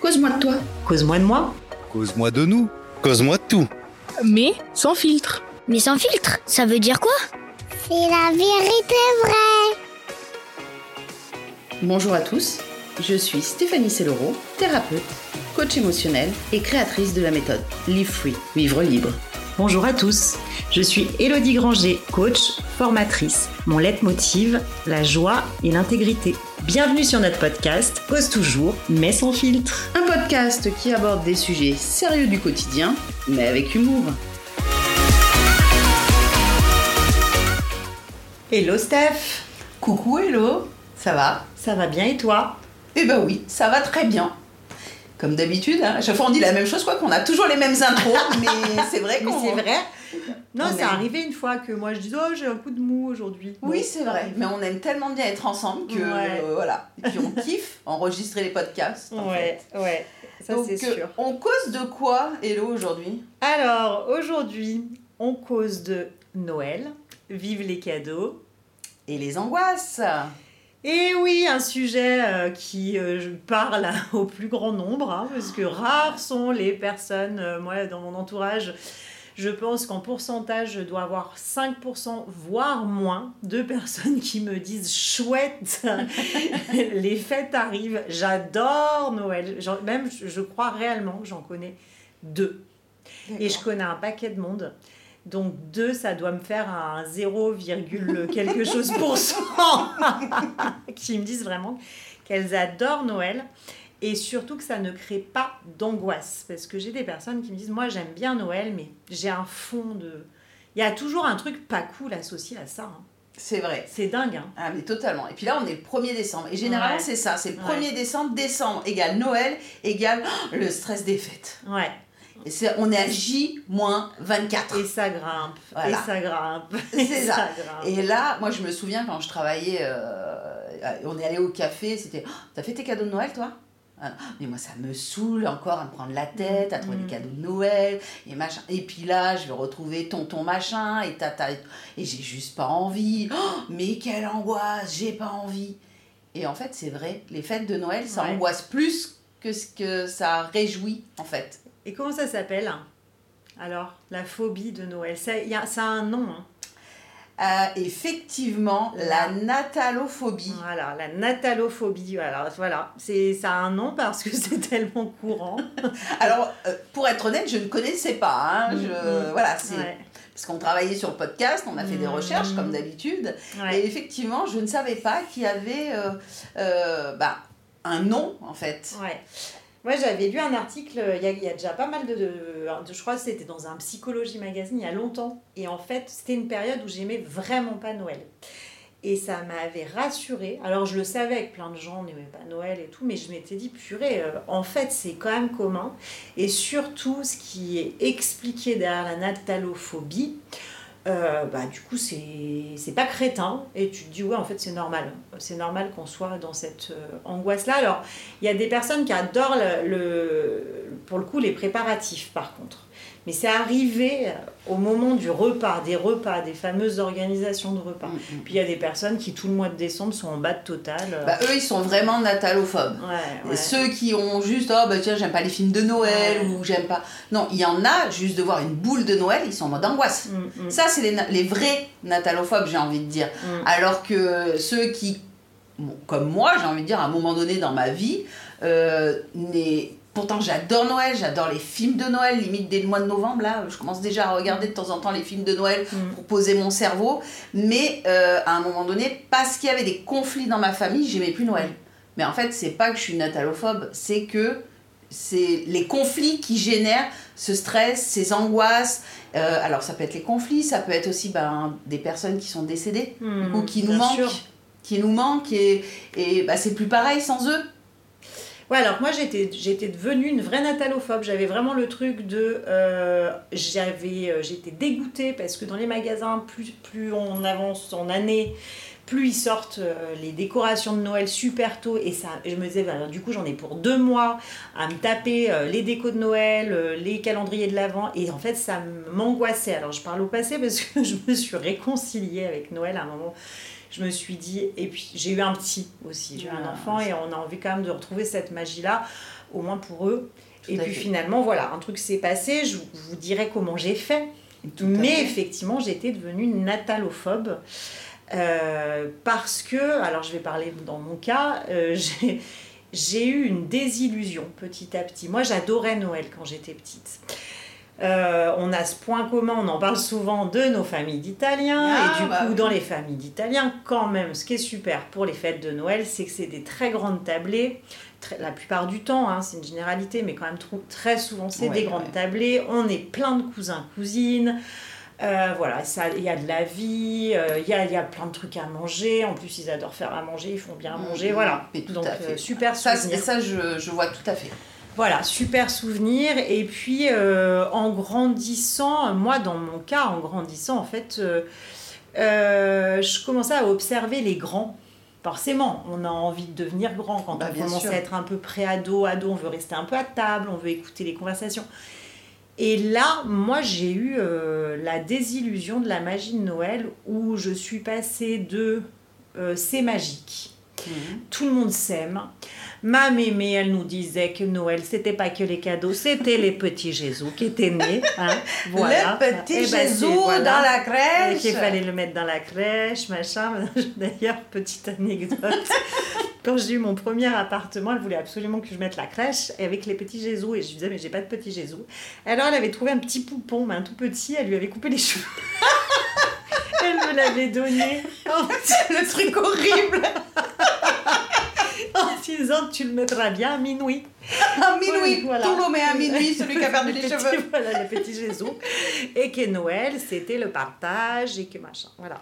Cause-moi de toi. Cause-moi de moi. Cause-moi de nous. Cause-moi de tout. Mais sans filtre. Mais sans filtre, ça veut dire quoi? C'est la vérité vraie. Bonjour à tous, je suis Stéphanie Sellero, thérapeute, coach émotionnel et créatrice de la méthode Live Free, vivre libre. Bonjour à tous, je suis Elodie Granger, coach, formatrice. Mon leitmotiv, la joie et l'intégrité. Bienvenue sur notre podcast Cause toujours, mais sans filtre. Un podcast qui aborde des sujets sérieux du quotidien, mais avec humour. Hello Steph Coucou Hello, ça va? Ça va bien et toi? Eh ben oui, ça va très bien. Comme d'habitude, hein, à chaque fois on dit la même chose, quoi qu'on a toujours les mêmes intros, mais c'est vrai qu'on... c'est vrai Non, On c'est arrivé une fois que moi je dis oh j'ai un coup de mou aujourd'hui. Oui, Bon. c'est vrai, mais on aime tellement bien être ensemble que Ouais. euh, voilà. Et puis on kiffe enregistrer les podcasts. en Ouais, ouais, ça c'est euh, sûr. on cause de quoi, Hello, aujourd'hui? Alors aujourd'hui, on cause de Noël. Vive les cadeaux. Et les angoisses Et oui, un sujet euh, qui euh, parle au plus grand nombre, hein, parce que rares sont les personnes, euh, moi dans mon entourage, je pense qu'en pourcentage, je dois avoir 5%, voire moins, de personnes qui me disent chouette, les fêtes arrivent, j'adore Noël. Même, je je crois réellement que j'en connais deux. Et je connais un paquet de monde. Donc deux, ça doit me faire un 0, quelque chose pour cent qui me disent vraiment qu'elles adorent Noël et surtout que ça ne crée pas d'angoisse. Parce que j'ai des personnes qui me disent, moi j'aime bien Noël, mais j'ai un fond de... Il y a toujours un truc pas cool associé à ça. hein. C'est vrai. C'est dingue. hein. Ah mais totalement. Et puis là on est le 1er décembre. Et généralement Ouais. c'est ça, c'est le Ouais. 1er décembre, décembre égale Noël, égale oh, le stress des fêtes. Ouais. Et c'est, on est à J-24. Et ça grimpe. Voilà. Et ça grimpe. C'est ça. grimpe. Et là, moi je me souviens quand je travaillais, euh, on est allé au café, c'était Oh, T'as fait tes cadeaux de Noël toi? Mais moi ça me saoule encore à me prendre la tête, à trouver Mhm. des cadeaux de Noël et machin. Et puis là, je vais retrouver tonton machin et tata et j'ai juste pas envie. Oh, mais quelle angoisse, j'ai pas envie. Et en fait, c'est vrai, les fêtes de Noël, ça Ouais. angoisse plus que ce que ça réjouit en fait. Et comment ça s'appelle Alors, la phobie de Noël. Ça, y a, ça a un nom. hein. Euh, effectivement, la natalophobie. Voilà, la natalophobie. Voilà, voilà. C'est, ça a un nom parce que c'est tellement courant. Alors, euh, pour être honnête, je ne connaissais pas. hein, je- Mhm. Voilà, c'est Ouais, parce qu'on travaillait sur le podcast, on a fait des Mhm. recherches comme d'habitude, ouais. et effectivement, je ne savais pas qu'il y avait euh, bah, un nom en fait. Ouais. Moi, j'avais lu un article, il y a, déjà pas mal de, Je crois que c'était dans un Psychologie Magazine il y a longtemps. Et en fait, c'était une période où j'aimais vraiment pas Noël. Et ça m'avait rassurée. Alors, je le savais que plein de gens n'aimaient pas Noël et tout, mais je m'étais dit, purée, euh, en fait, c'est quand même commun. Et surtout, ce qui est expliqué derrière la natalophobie, euh, bah, du coup, c'est pas crétin. Et tu te dis, ouais, en fait, c'est normal. C'est normal qu'on soit dans cette euh, angoisse-là. Alors, il y a des personnes qui adorent le- pour le coup les préparatifs par contre. Mais c'est arrivé euh, au moment du repas, des repas, des fameuses organisations de repas. Mhm. Puis il y a des personnes qui tout le mois de décembre sont en bas de total. euh, Bah, eux, ils sont vraiment natalophobes. ouais, Et ouais. ceux qui ont juste, oh bah tiens, j'aime pas les films de Noël Ouais. ou j'aime pas. Non, il y en a, juste de voir une boule de Noël, ils sont en mode angoisse. Mm, mm, Ça, c'est les, vrais natalophobes, j'ai envie de dire. mm. Alors que ceux qui, bon, comme moi, j'ai envie de dire, à un moment donné dans ma vie, euh, pourtant j'adore Noël, j'adore les films de Noël, limite dès le mois de novembre, là, je commence déjà à regarder de temps en temps les films de Noël Mm. pour poser mon cerveau, mais euh, à un moment donné, parce qu'il y avait des conflits dans ma famille, j'aimais plus Noël. Mais en fait, c'est pas que je suis natalophobe, c'est que c'est les conflits qui génèrent ce stress, ces angoisses. Euh, alors ça peut être les conflits, ça peut être aussi ben, des personnes qui sont décédées Mm, ou qui nous manquent, sûr. qui nous manquent et, et bah, c'est plus pareil sans eux. Ouais, alors moi j'étais j'étais devenue une vraie natalophobe. J'avais vraiment le truc de euh, j'avais euh, j'étais dégoûtée parce que dans les magasins plus plus on avance en année, plus ils sortent euh, les décorations de Noël super tôt et ça je me disais bah, alors, du coup j'en ai pour deux mois à me taper les décos de Noël, les calendriers de l'avant et en fait ça m'angoissait. Alors je parle au passé parce que je me suis réconciliée avec Noël à un moment. Je me suis dit, et puis j'ai eu un petit aussi, j'ai eu un Ah, enfant et on a envie quand même de retrouver cette magie-là, au moins pour eux. Tout et puis fait. finalement, voilà, un truc s'est passé, je vous- dirai comment j'ai fait. Tout Mais fait. effectivement, j'étais devenue natalophobe. euh, parce que, alors je vais parler dans mon cas, euh, j'ai- j'ai eu une désillusion petit à petit. Moi, j'adorais Noël quand j'étais petite. Euh, on a ce point commun, on en parle souvent de nos familles d'Italiens. Ah, et du bah coup, oui. dans les familles d'Italiens, quand même, ce qui est super pour les fêtes de Noël, c'est que c'est des très grandes tablées. Très- la plupart du temps, hein, c'est une généralité, mais quand même très souvent, c'est Ouais, des grandes ouais. tablées. On est plein de cousins, cousines. Euh, voilà, ça- il y a de la vie, euh, il y, a, il y a plein de trucs à manger. En plus, ils adorent faire à manger, ils font bien à manger. Mhm. Voilà. Donc, à fait. euh, super Ça, souvenir. ça je, je vois tout à fait. Voilà, super souvenir. Et puis, euh, en grandissant, moi, dans mon cas, en grandissant, en fait, euh, euh, je commençais à observer les grands. Forcément, on a envie de devenir grand quand Bah, on commence sûr. à être un peu pré-ado, ado, on veut rester un peu à table, on veut écouter les conversations. Et là, moi, j'ai eu euh, la désillusion de la magie de Noël où je suis passée de euh, c'est magique, tout le monde s'aime. Ma mémé, elle nous disait que Noël, c'était pas que les cadeaux, c'était les petits Jésus qui étaient nés. hein. Voilà. Le petit Eh ben, Jésus voilà. dans la Et crèche. qu'il fallait le mettre dans la crèche, machin. D'ailleurs, petite anecdote. Quand j'ai eu mon premier appartement, elle voulait absolument que je mette la crèche avec les petits Jésus. Et je lui disais, mais j'ai pas de petits Jésus. Alors, elle avait trouvé un petit poupon, mais un tout petit. Elle lui avait coupé les cheveux. elle me l'avait donné en, le truc horrible. En disant, tu le mettras bien à minuit. À minuit, Voilà. tout le met à minuit, celui qui a perdu Le les petit- cheveux. Voilà, le petit Jésus. Et que Noël, c'était le partage et que machin. Voilà.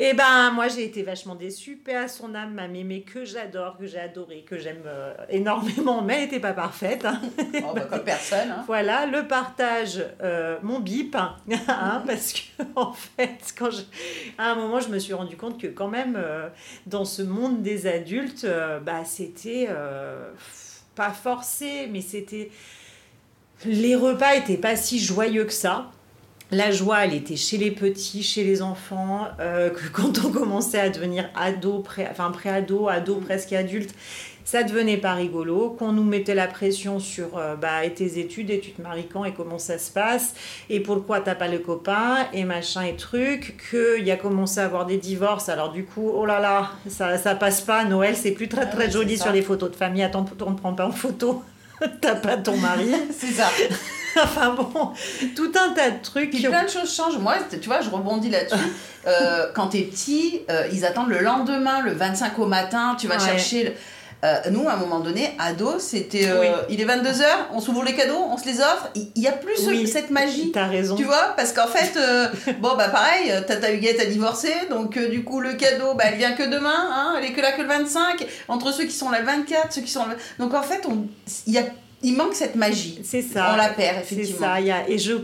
Et ben, moi, j'ai été vachement déçue. Paix à son âme, ma mémé que j'adore, que j'ai adorée, que j'aime euh, énormément, mais elle n'était pas parfaite. hein. Oh, bah, comme personne. Hein. Voilà, le partage, euh, mon bip, hein, parce que en fait, quand je, à un moment, je me suis rendu compte que quand même, euh, dans ce monde des adultes, bah, c'était pas forcé, mais c'était les repas étaient pas si joyeux que ça. La joie, elle était chez les petits, chez les enfants, euh, que quand on commençait à devenir ado, pré, enfin pré-ado, ado, presque adulte, ça devenait pas rigolo, qu'on nous mettait la pression sur euh, bah, et tes études, et tu te maries quand, et comment ça se passe, et pourquoi t'as pas le copain, et machin et truc, qu'il y a commencé à avoir des divorces, alors du coup, oh là là, ça, ça passe pas, Noël, c'est plus très Ah très joli sur les photos de famille, attends, on ne prend pas en photo, t'as pas ton mari, C'est ça. enfin bon, tout un tas de trucs. Puis plein de choses changent. Moi, tu vois, je rebondis là-dessus. Euh, quand t'es petit, euh, ils attendent le lendemain, le 25 au matin, tu vas Ouais. chercher. le- Euh, nous, à un moment donné, ado, c'était. euh, Oui. Il est 22h, on s'ouvre les cadeaux, on se les offre. Il n'y a plus ce- Oui, cette magie. T'as raison. Tu vois, parce qu'en fait, euh, bon, bah pareil, Tata Huguette a divorcé, donc du coup, le cadeau, bah, elle vient que demain, hein, elle est que là que le 25, entre ceux qui sont là le 24, ceux qui sont là. Donc en fait, on, il, y a, il manque cette magie. C'est ça. On la perd, C'est effectivement. ça. il Y a, et je,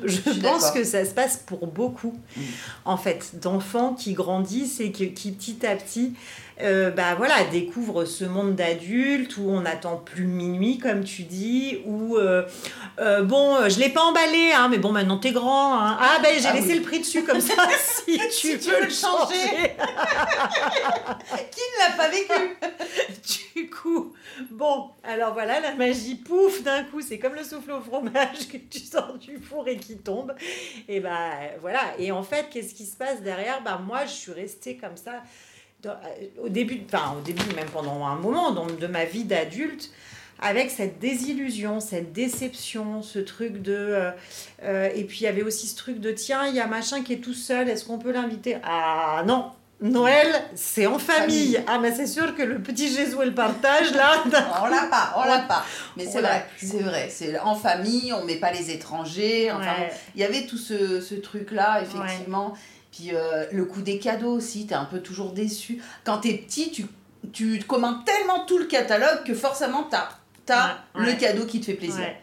pense que ça se passe pour beaucoup, Mm. en fait, d'enfants qui grandissent et qui, qui petit à petit, euh, bah voilà, découvrent ce monde d'adultes où on n'attend plus minuit, comme tu dis, où euh, euh, bon, je l'ai pas emballé, hein, mais bon, maintenant t'es grand. hein. Ah ben j'ai Ah laissé oui. le prix dessus comme ça. si tu tu veux le changer. Qui ne l'a pas vécu? Du coup, bon, alors voilà, la magie, pouf, d'un coup, c'est comme le souffle au fromage que tu sors du four et qui tombe. Et bah voilà, et en fait, qu'est-ce qui se passe derrière? Bah moi, je suis restée comme ça au début, enfin au début, même pendant un moment donc, de ma vie d'adulte, avec cette désillusion, cette déception, ce truc de... euh, euh, et puis il y avait aussi ce truc de, tiens, il y a machin qui est tout seul, est-ce qu'on peut l'inviter? Ah non Noël, c'est en famille. Famille. Ah, mais c'est sûr que le petit Jésus et le partage, là, On l'a pas, on l'a pas. Mais c'est vrai, c'est vrai. C'est en famille, on met pas les étrangers. Enfin, Ouais. bon, il y avait tout ce, ce truc-là, effectivement. Puis euh, le coup des cadeaux aussi, t'es un peu toujours déçu. Quand t'es petit, tu, tu commandes tellement tout le catalogue que forcément t'as as ouais. le cadeau qui te fait plaisir. Ouais.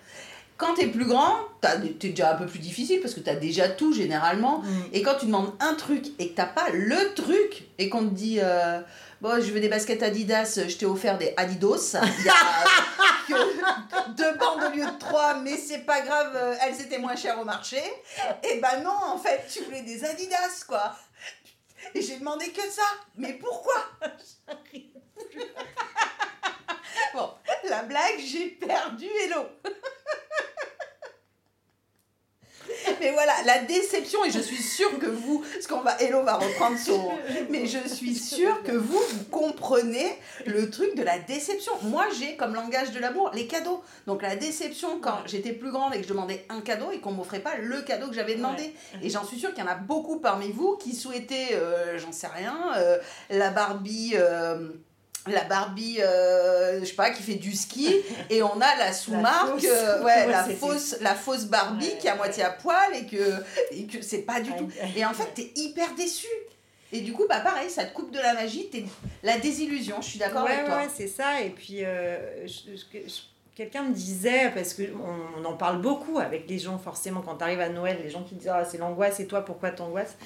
Quand t'es plus grand, t'es déjà un peu plus difficile parce que t'as déjà tout généralement. Mm. Et quand tu demandes un truc et que t'as pas le truc et qu'on te dit euh, bon je veux des baskets Adidas, je t'ai offert des Adidas, il y a que deux bandes au lieu de trois, mais c'est pas grave, euh, elles étaient moins chères au marché. Et ben non en fait tu voulais des Adidas quoi. Et j'ai demandé que ça. Mais pourquoi? Bon, la blague, j'ai perdu Hello. Mais voilà, la déception, et je suis sûre que vous, parce qu'on va, Hello va reprendre son. Mais je suis sûre que vous, vous comprenez le truc de la déception. Moi, j'ai comme langage de l'amour les cadeaux. Donc la déception, quand j'étais plus grande et que je demandais un cadeau et qu'on m'offrait pas le cadeau que j'avais demandé. Et j'en suis sûre qu'il y en a beaucoup parmi vous qui souhaitaient, euh, j'en sais rien, euh, la Barbie. euh, la Barbie, euh, je sais pas, qui fait du ski, et on a la sous-marque, fausse. euh, ouais, Ouais, la fausse, la fausse Barbie Ouais, qui est à moitié à poil et que, et que c'est pas du tout. Et en fait, t'es hyper déçu. Et du coup, bah pareil, ça te coupe de la magie, t'es la désillusion. Je suis d'accord avec toi. ouais, c'est ça. Et puis, euh, je- je- je- quelqu'un me disait, parce qu'on on en parle beaucoup avec les gens, forcément, quand tu arrives à Noël, les gens qui disent Ah, c'est l'angoisse, et toi, pourquoi t'angoisses?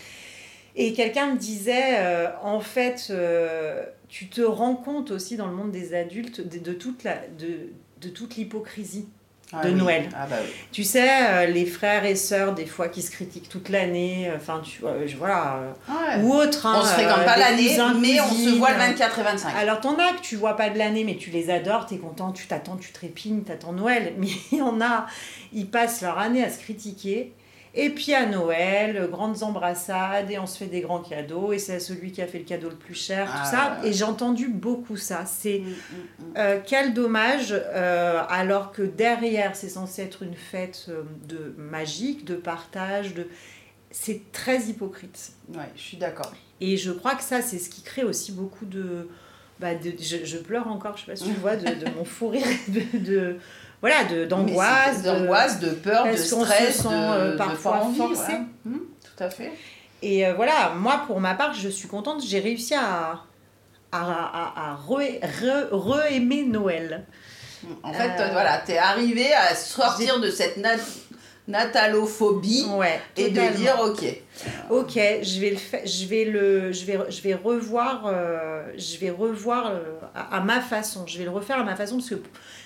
Et quelqu'un me disait, euh, en fait, euh, tu te rends compte aussi dans le monde des adultes de, de toute la. De, de toute l'hypocrisie Ah de oui. Noël. Ah bah oui. Tu sais, euh, les frères et sœurs, des fois, qui se critiquent toute l'année, euh, enfin, tu vois, je- voilà, euh, Ouais. ou autre. hein, on se fréquente euh, pas l'année, mais on se voit le euh, 24 et 25. alors t'en as que tu vois pas de l'année, mais tu les adores, t'es content, tu t'attends, tu trépignes, t'attends Noël. Mais il y en a, ils passent leur année à se critiquer. Et puis à Noël, euh, grandes embrassades, et on se fait des grands cadeaux, et c'est à celui qui a fait le cadeau le plus cher, Ah, tout ça. ouais, ouais. Et j'ai entendu beaucoup ça. C'est Mm, mm, mm. euh, quel dommage, euh, alors que derrière, c'est censé être une fête de magique, de partage, de... c'est très hypocrite. Ouais, je suis d'accord. Et je crois que ça, c'est ce qui crée aussi beaucoup de. Bah de je, je pleure encore, je sais pas si tu vois, de, de mon fou rire, de, de- voilà, de d'angoisse. D'angoisse, de peur, de se stress, sent, de, euh, de parfois pas envie, forcé. ouais. Mm, tout à fait. Et euh, voilà, moi, pour ma part, je suis contente, j'ai réussi à, à, à, à re- re- re-aimer Noël. En fait, Euh, voilà, t'es arrivé à sortir de cette nat- natalophobie Ouais, et de dire ok. Ok, je vais le faire, je vais le, je vais, je vais revoir, euh, je vais revoir euh, à, à ma façon. Je vais le refaire à ma façon parce que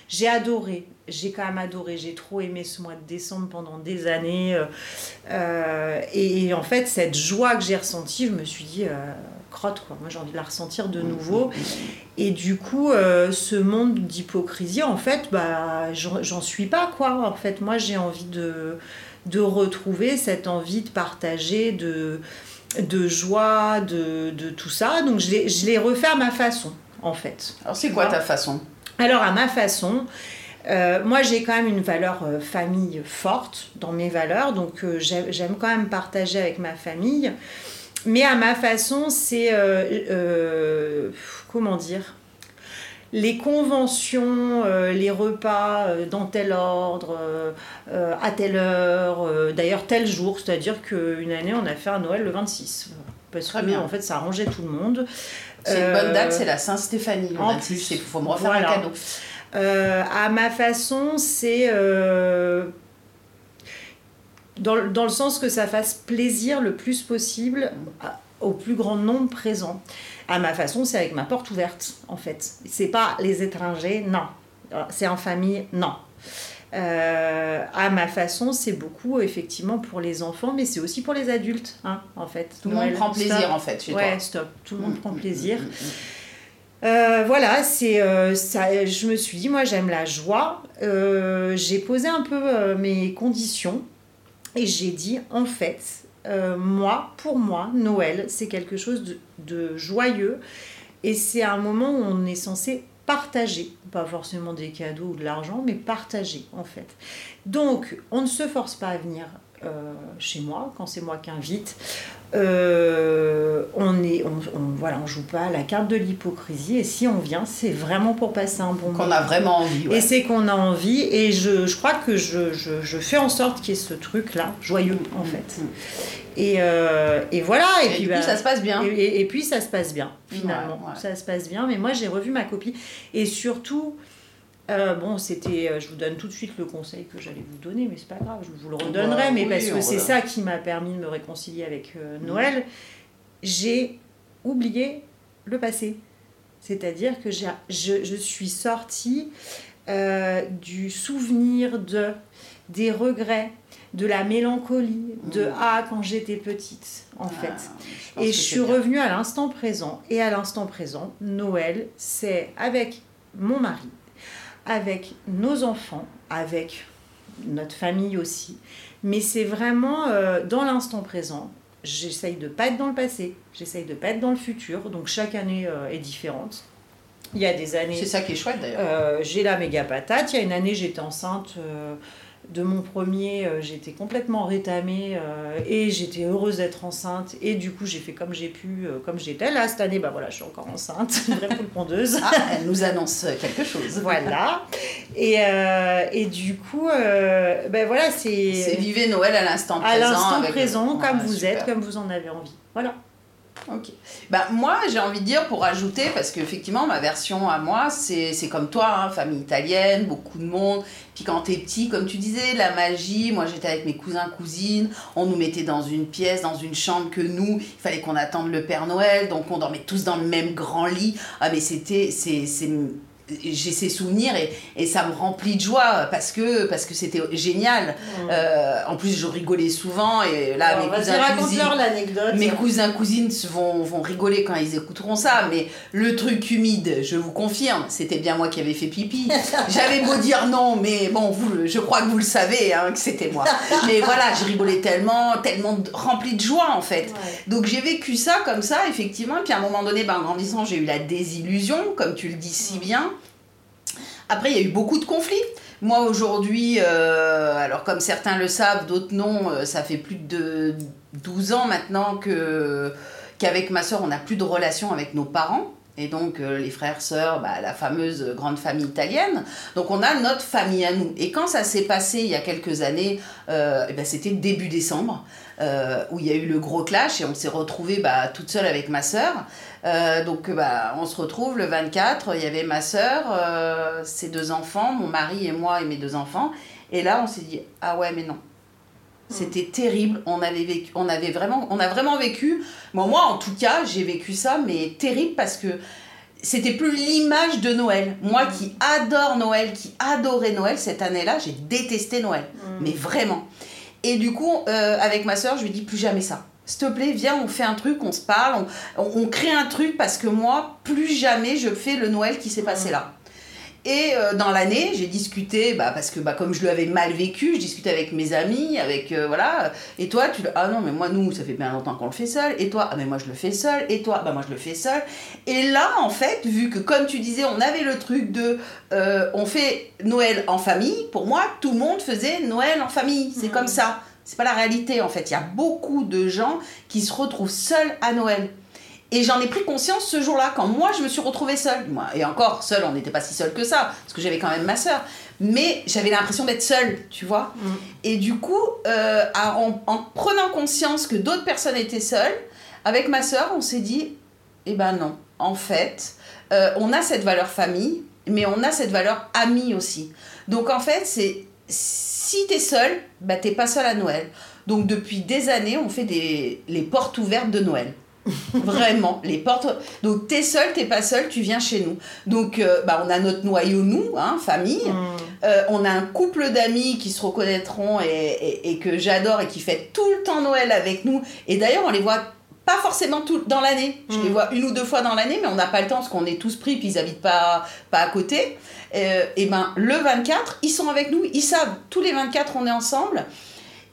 j'ai adoré, j'ai quand même adoré, j'ai trop aimé ce mois de décembre pendant des années. euh, euh, et, en fait, cette joie que j'ai ressentie, je me suis dit, euh, crotte quoi. Moi, j'ai envie de la ressentir de nouveau. Et du coup, euh, ce monde d'hypocrisie, en fait, bah, j'en suis pas quoi. En fait, moi, j'ai envie de de retrouver cette envie de partager, de, de joie, de, de tout ça. Donc je l'ai, refait à ma façon, en fait. Alors c'est quoi ta façon? Alors à ma façon, euh, moi j'ai quand même une valeur euh, famille forte dans mes valeurs, donc euh, j'aime quand même partager avec ma famille. Mais à ma façon, c'est... euh, euh, comment dire les conventions, euh, les repas euh, dans tel ordre, euh, à telle heure, d'ailleurs tel jour, c'est-à-dire qu'une année on a fait un Noël le 26. Parce Très que bien. en fait ça arrangeait tout le monde. C'est une bonne date, c'est la Saint-Stéphanie. En 26, plus. il faut me refaire Voilà. un cadeau. À ma façon, c'est dans, dans le sens que ça fasse plaisir le plus possible à- au plus grand nombre présent. À ma façon, c'est avec ma porte ouverte, en fait. C'est pas les étrangers, non. C'est en famille, non. Euh, à ma façon, c'est beaucoup effectivement pour les enfants, mais c'est aussi pour les adultes, hein, en fait. Tout le monde prend plaisir stop. en fait chez Ouais, toi. stop. Tout le monde Mm, prend mm, plaisir. mm, mm. Euh, voilà, c'est euh, ça. Je me suis dit, moi, j'aime la joie. J'ai posé un peu mes conditions et j'ai dit, en fait, euh, moi, pour moi, Noël, c'est quelque chose de, de joyeux et c'est un moment où on est censé partager, pas forcément des cadeaux ou de l'argent, mais partager en fait. Donc, on ne se force pas à venir euh, chez moi quand c'est moi qui invite. Euh, on est, on, on- voilà, on joue pas à la carte de l'hypocrisie et si on vient, c'est vraiment pour passer un bon Qu'on moment. a vraiment envie. ouais. Et c'est qu'on a envie, et je, je crois que je, je, je fais en sorte qu'il y ait ce truc-là, joyeux en fait. Mm. Et, euh, et voilà, et, Et, puis, du bah, ça se passe bien. et, et- et puis ça se passe bien, finalement. Ouais, ouais. Ça se passe bien, mais moi j'ai revu ma copie. Et surtout, euh, bon, c'était. euh, Je vous donne tout de suite le conseil que j'allais vous donner, mais c'est pas grave, je vous le redonnerai, Bah, mais oui, parce que c'est ça qui m'a permis de me réconcilier avec euh, Noël. J'ai oublié le passé. C'est-à-dire que je, je suis sortie du souvenir de, des regrets, de la mélancolie, de Mm. ah quand j'étais petite en Ah, fait. je Et je suis bien. revenue à l'instant présent. Et à l'instant présent, Noël, c'est avec mon mari, avec nos enfants, avec notre famille aussi. Mais c'est vraiment euh, dans l'instant présent. J'essaye de pas être dans le passé, j'essaye de pas être dans le futur. Donc chaque année euh, est différente. Il y a des années, C'est ça qui est chouette d'ailleurs. euh, j'ai la méga patate. Il y a une année, j'étais enceinte de mon premier. euh, j'étais complètement rétamée euh, et j'étais heureuse d'être enceinte. Et du coup, j'ai fait comme j'ai pu, euh, comme j'étais. Là, cette année, bah voilà, je suis encore enceinte, une vraie poule pondeuse. Ah, elle nous annonce quelque chose. Voilà. Et, et du coup, ben voilà, C'est c'est vivez Noël à l'instant présent. à l'instant avec- présent, Ouais, comme vous super. êtes, comme vous en avez envie. Voilà. Ok. Bah, moi, j'ai envie de dire pour ajouter, parce qu'effectivement, ma version à moi, c'est comme toi, hein, famille italienne, beaucoup de monde. Puis quand t'es petit, comme tu disais, la magie, moi j'étais avec mes cousins, cousines, on nous mettait dans une pièce, dans une chambre que nous, il fallait qu'on attende le Père Noël, donc on dormait tous dans le même grand lit. Ah, mais c'était. J'ai ces souvenirs et, et ça me remplit de joie parce que parce que c'était génial. Euh, en plus, je rigolais souvent et là, Alors, mes cousins, cousines, mes cousins, cousines vont, vont rigoler quand ils écouteront ça, mais le truc humide, je vous confirme, c'était bien moi qui avais fait pipi. J'avais beau dire non, mais bon, vous, je crois que vous le savez, hein, que c'était moi. Mais voilà, je rigolais tellement, tellement rempli de joie en fait. Ouais. Donc j'ai vécu ça comme ça, effectivement. Puis à un moment donné, ben, en grandissant, j'ai eu la désillusion, comme tu le dis si bien. Après, il y a eu beaucoup de conflits. Moi, aujourd'hui, euh, alors comme certains le savent, d'autres non, euh, ça fait plus de 12 ans maintenant que qu'avec ma soeur, on n'a plus de relation avec nos parents. Et donc, euh, les frères, sœurs, bah, la fameuse grande famille italienne. Donc, on a notre famille à nous. Et quand ça s'est passé il y a quelques années, euh, eh ben, c'était début décembre, euh, où il y a eu le gros clash et on s'est retrouvés bah, toute seule avec ma sœur. Euh, donc, bah, on se retrouve le 24, il y avait ma sœur, euh, ses deux enfants, mon mari et moi et mes deux enfants. Et là, on s'est dit, ah ouais, mais non. C'était terrible. On avait vécu, on avait vraiment, on a vraiment vécu. Bon, moi, en tout cas, j'ai vécu ça, mais terrible parce que c'était plus l'image de Noël. Moi qui adore Noël, qui adorais Noël, cette année-là, j'ai détesté Noël. Mais vraiment. Et du coup, euh, avec ma soeur, je lui dis plus jamais ça. S'il te plaît, viens, on fait un truc, on se parle, on, on- on crée un truc parce que moi, plus jamais je fais le Noël qui s'est passé là. Et euh, dans l'année, j'ai discuté, bah, parce que bah, comme je l'avais mal vécu, je discutais avec mes amis, avec euh, voilà. Et toi, tu le. Ah non, mais moi, nous, ça fait bien longtemps qu'on le fait seul. Et toi, ah mais moi, je le fais seul. Et toi, bah moi, je le fais seul. Et là, en fait, vu que comme tu disais, on avait le truc de. euh, on fait Noël en famille, pour moi, tout le monde faisait Noël en famille. C'est comme ça. C'est pas la réalité, en fait. Il y a beaucoup de gens qui se retrouvent seuls à Noël. Et j'en ai pris conscience ce jour-là, quand moi je me suis retrouvée seule. Moi, et encore, seule, on n'était pas si seule que ça, parce que j'avais quand même ma soeur. Mais j'avais l'impression d'être seule, tu vois. Et du coup, euh, en, en prenant conscience que d'autres personnes étaient seules, avec ma soeur, on s'est dit, eh ben non, en fait, euh, on a cette valeur famille, mais on a cette valeur amie aussi. Donc en fait, c'est si t'es seule, bah t'es pas seule à Noël. Donc depuis des années, on fait des, les portes ouvertes de Noël. Vraiment, les portes. Donc t'es seul, t'es pas seul, tu viens chez nous. Donc euh, bah, on a notre noyau, nous, hein, famille. Euh, on a un couple d'amis qui se reconnaîtront et, et- et que j'adore et qui fait tout le temps Noël avec nous. Et d'ailleurs, on les voit pas forcément tout dans l'année. Je les vois une ou deux fois dans l'année, mais on n'a pas le temps parce qu'on est tous pris puis ils habitent pas, pas à côté. Euh, et ben le 24, ils sont avec nous, ils savent, tous les 24, on est ensemble.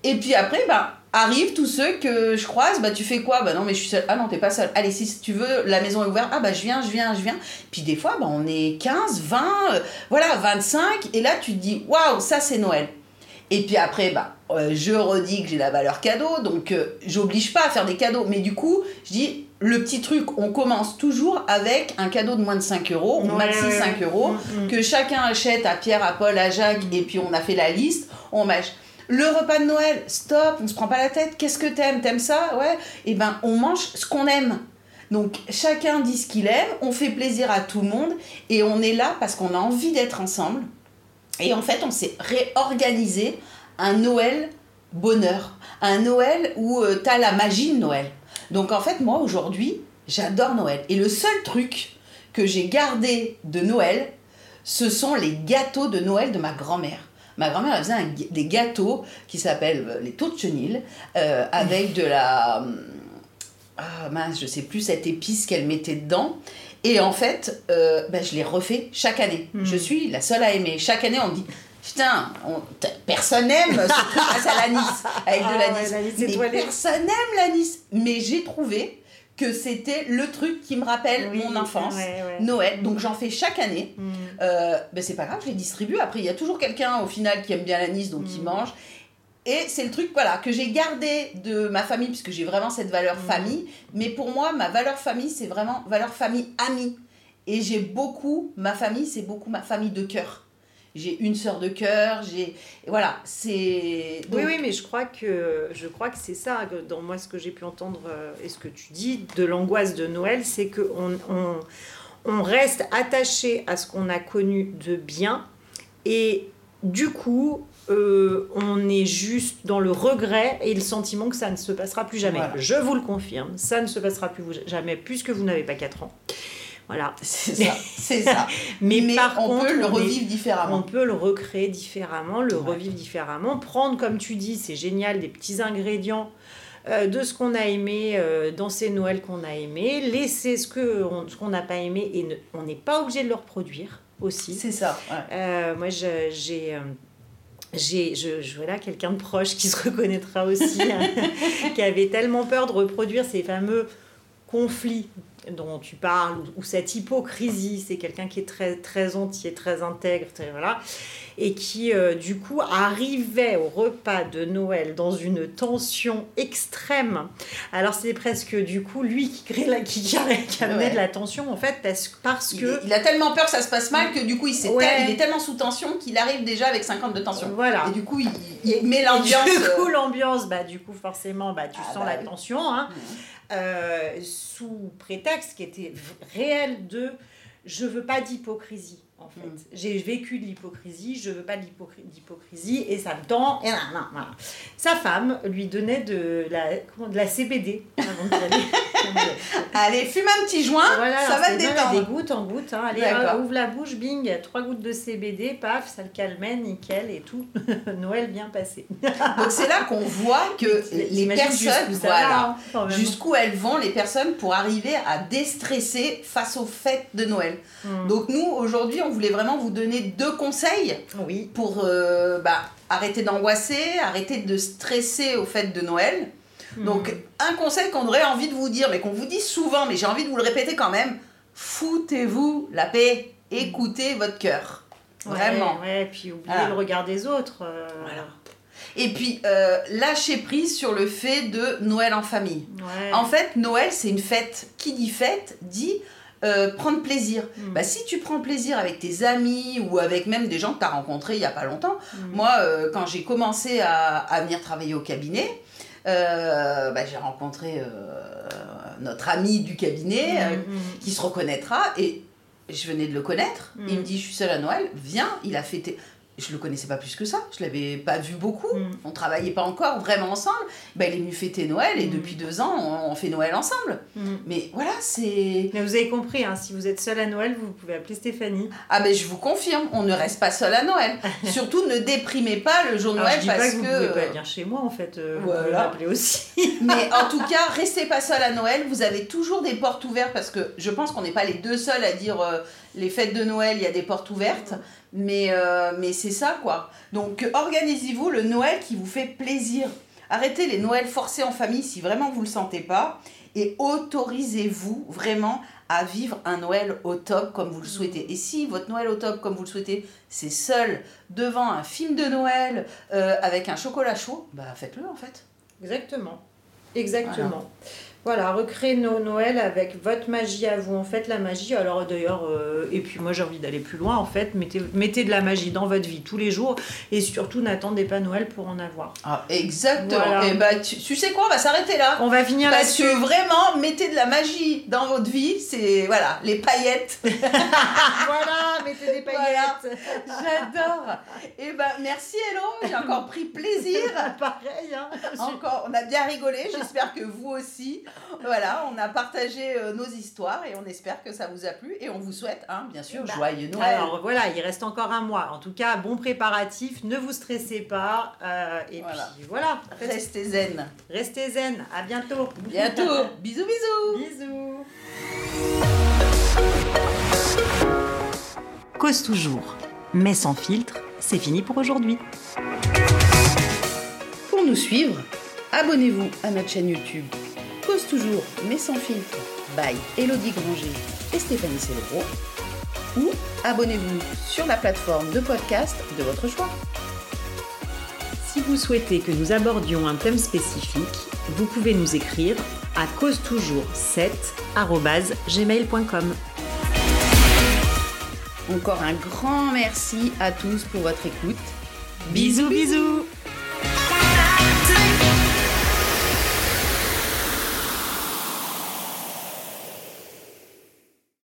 Et puis après, ben, arrivent tous ceux que je croise, bah tu fais quoi? Bah non, mais je suis seule. Ah non, t'es pas seule. Allez, si tu veux, la maison est ouverte. Ah bah je viens, je viens, je viens. Puis des fois, bah, on est 15, 20, euh, voilà, 25. Et là, tu te dis, waouh, ça c'est Noël. Et puis après, bah, euh, je redis que j'ai la valeur cadeau, donc euh, j'oblige pas à faire des cadeaux. Mais du coup, je dis, le petit truc, on commence toujours avec un cadeau de moins de 5 euros, Ouais, maxi ouais, 5 ouais. euros, Mm, mm. que chacun achète à Pierre, à Paul, à Jacques, et puis on a fait la liste, on mâche. Le repas de Noël, stop, on se prend pas la tête, qu'est-ce que t'aimes T'aimes ça Ouais, et ben on mange ce qu'on aime. Donc chacun dit ce qu'il aime, on fait plaisir à tout le monde, et on est là parce qu'on a envie d'être ensemble. Et en fait, on s'est réorganisé un Noël bonheur, un Noël où tu t'as la magie de Noël. Donc en fait, moi aujourd'hui, j'adore Noël. Et le seul truc que j'ai gardé de Noël, ce sont les gâteaux de Noël de ma grand-mère. Ma grand-mère elle faisait un des gâteaux qui s'appellent euh, les taux de chenille euh, avec de la. hum, Ah mince, je sais plus cette épice qu'elle mettait dedans. Et en fait, euh, ben, je les refais chaque année. Mm. Je suis la seule à aimer. Chaque année, on me dit Putain, on- personne n'aime ce truc à l'anis, avec de Ah l'anis. ouais, étoilé. personne n'aime l'anis. Mais j'ai trouvé que c'était le truc qui me rappelle Oui, mon enfance. ouais, ouais. Noël, donc j'en fais chaque année. Mm. Euh, ben c'est pas grave, je les distribue. Après, il y a toujours quelqu'un au final qui aime bien l'anis, donc il Mm. mange. Et c'est le truc voilà, que j'ai gardé de ma famille, puisque j'ai vraiment cette valeur Mm. famille. Mais pour moi, ma valeur famille, c'est vraiment valeur famille amie. Et j'ai beaucoup, ma famille, c'est beaucoup ma famille de cœur. J'ai une sœur de cœur, j'ai. Voilà, c'est. Oui, donc- oui, mais je crois que je crois que c'est ça. Dans moi, ce que j'ai pu entendre euh, et ce que tu dis de l'angoisse de Noël, c'est que on, on, on reste attaché à ce qu'on a connu de bien et du coup, euh, on est juste dans le regret et le sentiment que ça ne se passera plus jamais. Voilà. Je vous le confirme, ça ne se passera plus jamais puisque vous n'avez pas 4 ans. Voilà. C'est ça, c'est ça. Mais, Mais par on contre, peut le on est- revivre on différemment. peut le recréer différemment, le Ouais. revivre différemment, prendre, comme tu dis, c'est génial, des petits ingrédients euh, de ce qu'on a aimé euh, dans ces Noëls qu'on a aimé, laisser ce que on- ce qu'on n'a pas aimé et ne- on n'est pas obligé de le reproduire aussi. C'est ça. ouais. Euh, moi, j'ai je, je voilà quelqu'un de proche qui se reconnaîtra aussi hein, qui avait tellement peur de reproduire ces fameux conflits dont tu parles ou, ou cette hypocrisie c'est quelqu'un qui est très très entier très intègre très- voilà et qui euh, du coup arrivait au repas de Noël dans une tension extrême alors c'est presque du coup lui qui crée la qui, qui amenait Ouais. de la tension en fait parce, parce que il a tellement peur que ça se passe mal que du coup il, s'est Ouais. tel- il est tellement sous tension qu'il arrive déjà avec 50 de tension. voilà Et du coup il, il met Et l'ambiance. Du coup, euh, l'ambiance, bah, du coup, forcément, bah, tu Ah, sens bah la oui. tension, hein, euh, sous prétexte qui était réel de je veux pas d'hypocrisie. En fait, Mm. j'ai vécu de l'hypocrisie, je veux pas d'hypocrisie et ça me tend. Et. Sa femme lui donnait de la, comment, de la CBD aller. Allez, fume un petit joint, Voilà, ça va te détendre. Des gouttes en gouttes. Hein. Allez, hein, ouvre la bouche, bing, trois gouttes de CBD, paf, ça le calmait, nickel et tout. Noël bien passé. Donc c'est là qu'on voit que les personnes, jusqu'où voilà, hein, jusqu'où elles vont, les personnes, pour arriver à déstresser face aux fêtes de Noël. Mm. Donc nous, aujourd'hui, on voulait vraiment vous donner deux conseils Oui. pour euh, bah, arrêter d'angoisser, arrêter de stresser aux fêtes de Noël. Donc, Mm. un conseil qu'on aurait envie de vous dire, mais qu'on vous dit souvent, mais j'ai envie de vous le répéter quand même, foutez-vous la paix, écoutez votre cœur. Vraiment. Ouais, ouais, puis oublier Voilà. le regard des autres. euh, Voilà. Et puis, euh, lâchez prise sur le fait de Noël en famille. Ouais. En fait, Noël, c'est une fête. Qui dit fête dit euh, prendre plaisir. Mm. Bah, si tu prends plaisir avec tes amis ou avec même des gens que tu as rencontrés il n'y a pas longtemps, Mm. moi, euh, quand j'ai commencé à, à venir travailler au cabinet, euh, bah, j'ai rencontré notre ami du cabinet Mm, qui se reconnaîtra et je venais de le connaître. Il me dit Je suis seule à Noël, viens. Il a fêté. Je le connaissais pas plus que ça, je l'avais pas vu beaucoup, Mm. on travaillait pas encore vraiment ensemble. Ben, il est venu fêter Noël et Mm. depuis deux ans, on, on fait Noël ensemble. Mm. Mais voilà, c'est. Mais vous avez compris, hein, si vous êtes seul à Noël, vous pouvez appeler Stéphanie. Ah ben je vous confirme, on ne reste pas seul à Noël. Surtout ne déprimez pas le jour de Noël je dis parce pas que vous que. pouvez pas venir chez moi en fait, euh, vous Voilà. pouvez m'appeler aussi. Mais en tout cas, restez pas seul à Noël. Vous avez toujours des portes ouvertes parce que je pense qu'on n'est pas les deux seuls à dire euh, les fêtes de Noël, il y a des portes ouvertes. Mais, euh, mais c'est ça quoi. Donc organisez-vous le Noël qui vous fait plaisir. Arrêtez les Noëls forcés en famille si vraiment vous le sentez pas. Et autorisez-vous vraiment à vivre un Noël au top comme vous le souhaitez. Et si votre Noël au top comme vous le souhaitez, c'est seul devant un film de Noël euh, avec un chocolat chaud, bah faites-le en fait. Exactement. Exactement. Voilà, recréer nos Noël avec votre magie à vous. En fait, la magie, alors d'ailleurs, euh, et puis moi j'ai envie d'aller plus loin, en fait, mettez, mettez de la magie dans votre vie tous les jours et surtout n'attendez pas Noël pour en avoir. Ah, exactement. Voilà. Et bah, tu, tu sais quoi, on va s'arrêter là. On va finir Parce là-dessus. que vraiment, mettez de la magie dans votre vie. C'est, voilà, les paillettes. voilà, mettez des Voilà. paillettes. J'adore. Et ben, merci Hello, j'ai encore pris plaisir. Pareil, hein. Encore, on a bien rigolé. J'espère que vous aussi. Voilà, on a partagé euh, nos histoires et on espère que ça vous a plu et on vous souhaite, hein, bien sûr, Bah, joyeux Noël. Alors voilà, il reste encore un mois. En tout cas, bon préparatif, ne vous stressez pas. euh, et Voilà. puis voilà, Restez zen. restez zen. À bientôt. Bientôt. bisous, bisous. Bisous. Cause toujours, mais sans filtre, c'est fini pour aujourd'hui. Pour nous suivre, abonnez-vous à notre chaîne YouTube Toujours, mais sans filtre, by Elodie Granger et Stéphanie Célébro. Ou abonnez-vous sur la plateforme de podcast de votre choix. Si vous souhaitez que nous abordions un thème spécifique, vous pouvez nous écrire à cause toujours 7gmail.com. Encore un grand merci à tous pour votre écoute. Bisous bisous